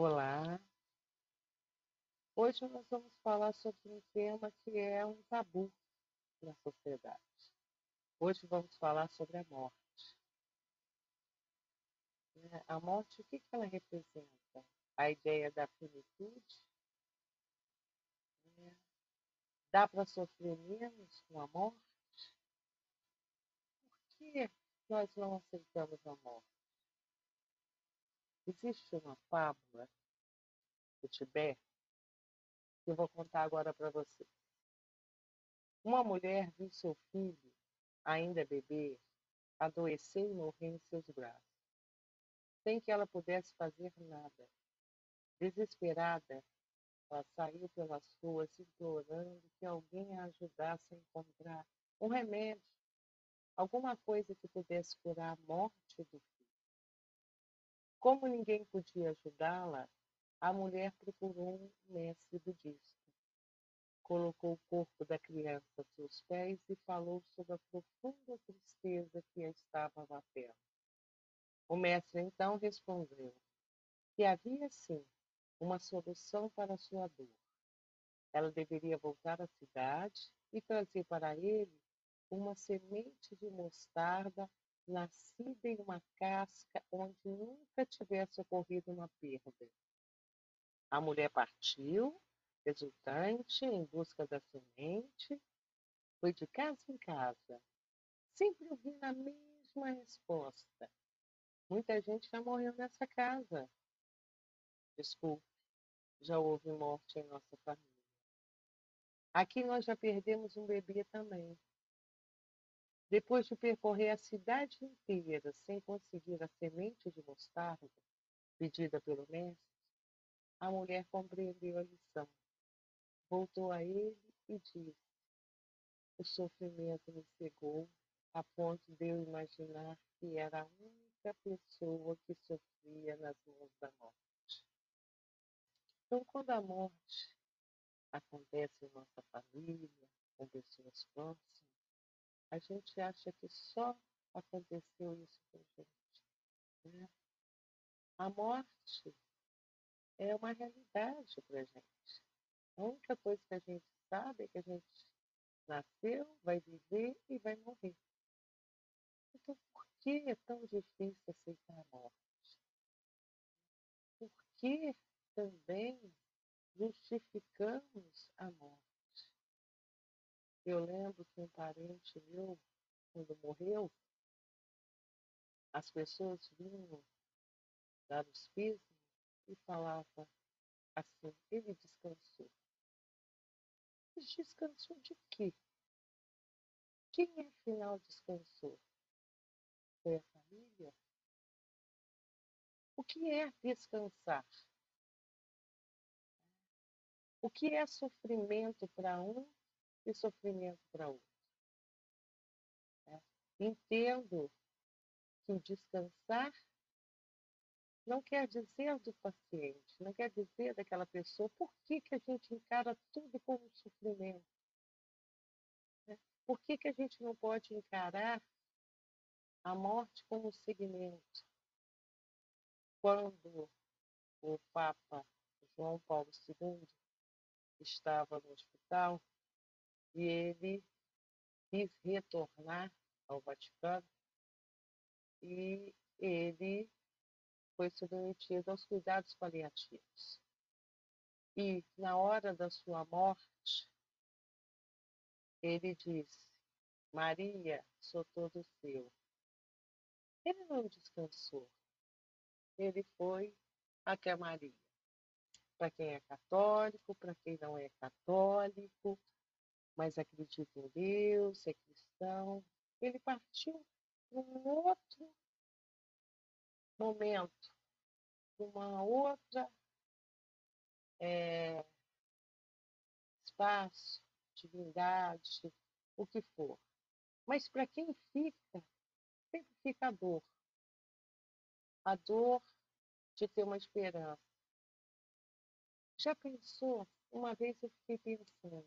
Olá! Hoje nós vamos falar sobre um tema que é um tabu na sociedade. Hoje vamos falar sobre a morte. Né, a morte, o que ela representa? A ideia da finitude? Né? Dá para sofrer menos com a morte? Por que nós não aceitamos a morte? Existe uma fábula do Tibete que eu vou contar agora para você. Uma mulher viu seu filho, ainda bebê, adoecer e morrer em seus braços, sem que ela pudesse fazer nada. Desesperada, ela saiu pelas ruas implorando que alguém a ajudasse a encontrar um remédio, alguma coisa que pudesse curar a morte do. Como ninguém podia ajudá-la, a mulher procurou um mestre budista. Colocou o corpo da criança a seus pés e falou sobre a profunda tristeza que a estava abatendo. O mestre então respondeu que havia sim uma solução para a sua dor. Ela deveria voltar à cidade e trazer para ele uma semente de mostarda nascida em uma casca onde nunca tivesse ocorrido uma perda. A mulher partiu, exultante, em busca da semente, foi de casa em casa, sempre ouvindo a mesma resposta. Muita gente já morreu nessa casa. Desculpe, já houve morte em nossa família. Aqui nós já perdemos um bebê também. Depois de percorrer a cidade inteira sem conseguir a semente de mostarda pedida pelo mestre, a mulher compreendeu a lição. Voltou a ele e disse: O sofrimento me cegou a ponto de eu imaginar que era a única pessoa que sofria nas mãos da morte. Então, quando a morte acontece em nossa família, com pessoas próximas, a gente acha que só aconteceu isso com a gente. Né? A morte é uma realidade para a gente. A única coisa que a gente sabe é que a gente nasceu, vai viver e vai morrer. Então, por que é tão difícil aceitar a morte? Por que também justificamos a morte? Eu lembro que um parente meu, quando morreu, as pessoas vinham dar os pisos e falava assim: ele descansou. Descansou de quê? Quem afinal descansou? Foi a família? O que é descansar? O que é sofrimento para um e sofrimento para outro? É. Entendo que descansar não quer dizer do paciente, não quer dizer daquela pessoa. Por que, que a gente encara tudo como sofrimento? Né? Por que, que a gente não pode encarar a morte como segmento? Quando o Papa João Paulo II estava no hospital e ele quis retornar ao Vaticano e ele foi submetido aos cuidados paliativos. E, na hora da sua morte, ele disse: Maria, sou todo seu. Ele não descansou. Ele foi até Maria. Para quem é católico, para quem não é católico, mas acredita em Deus, é cristão, ele partiu para um outro momento, uma outra é, espaço, divindade, o que for. Mas para quem fica, sempre fica a dor. A dor de ter uma esperança. Já pensou? Uma vez eu fiquei pensando,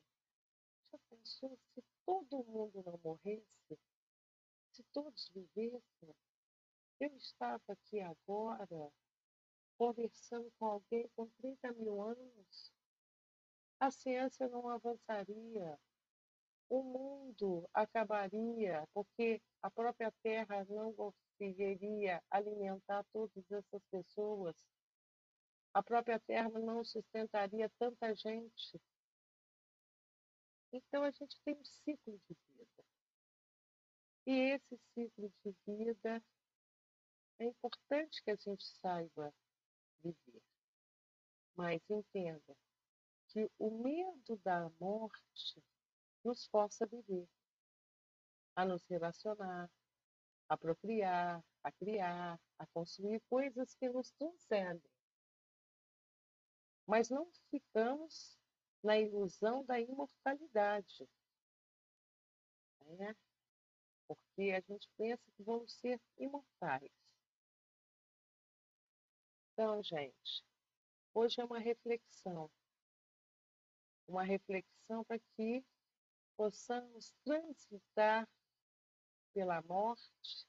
já pensou se todo mundo não morresse? Se todos vivessem? Eu estava aqui agora conversando com alguém com 30 mil anos, a ciência não avançaria, o mundo acabaria, porque a própria Terra não conseguiria alimentar todas essas pessoas, a própria Terra não sustentaria tanta gente. Então a gente tem um ciclo de vida. E esse ciclo de vida é importante que a gente saiba viver. Mas entenda que o medo da morte nos força a viver, a nos relacionar, a procriar, a criar, a construir coisas que nos transcendem. Mas não ficamos na ilusão da imortalidade. Né? Porque a gente pensa que vamos ser imortais. Então, gente, hoje é uma reflexão. Uma reflexão para que possamos transitar pela morte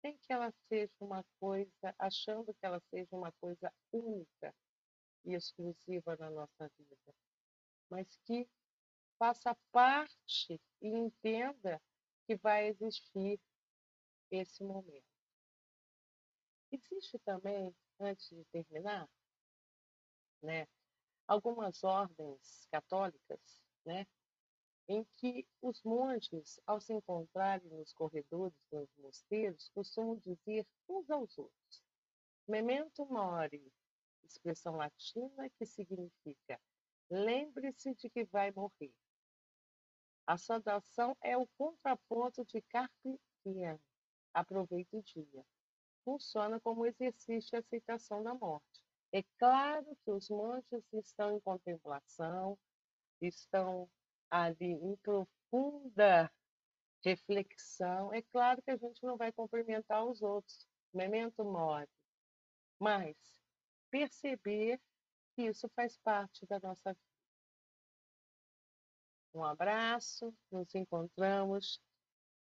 sem que ela seja uma coisa, achando que ela seja uma coisa única e exclusiva na nossa vida, mas que faça parte e entenda que vai existir esse momento. Existe também antes de terminar, né, algumas ordens católicas, né, em que os monges, ao se encontrarem nos corredores dos mosteiros, costumam dizer uns aos outros: Memento mori, expressão latina que significa lembre-se de que vai morrer. A saudação é o contraponto de carpe diem, aproveite o dia funciona como exercício de aceitação da morte. É claro que os monges estão em contemplação, estão ali em profunda reflexão. É claro que a gente não vai cumprimentar os outros, memento mori, mas perceber isso faz parte da nossa vida. Um abraço, nos encontramos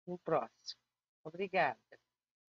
no próximo. Obrigada.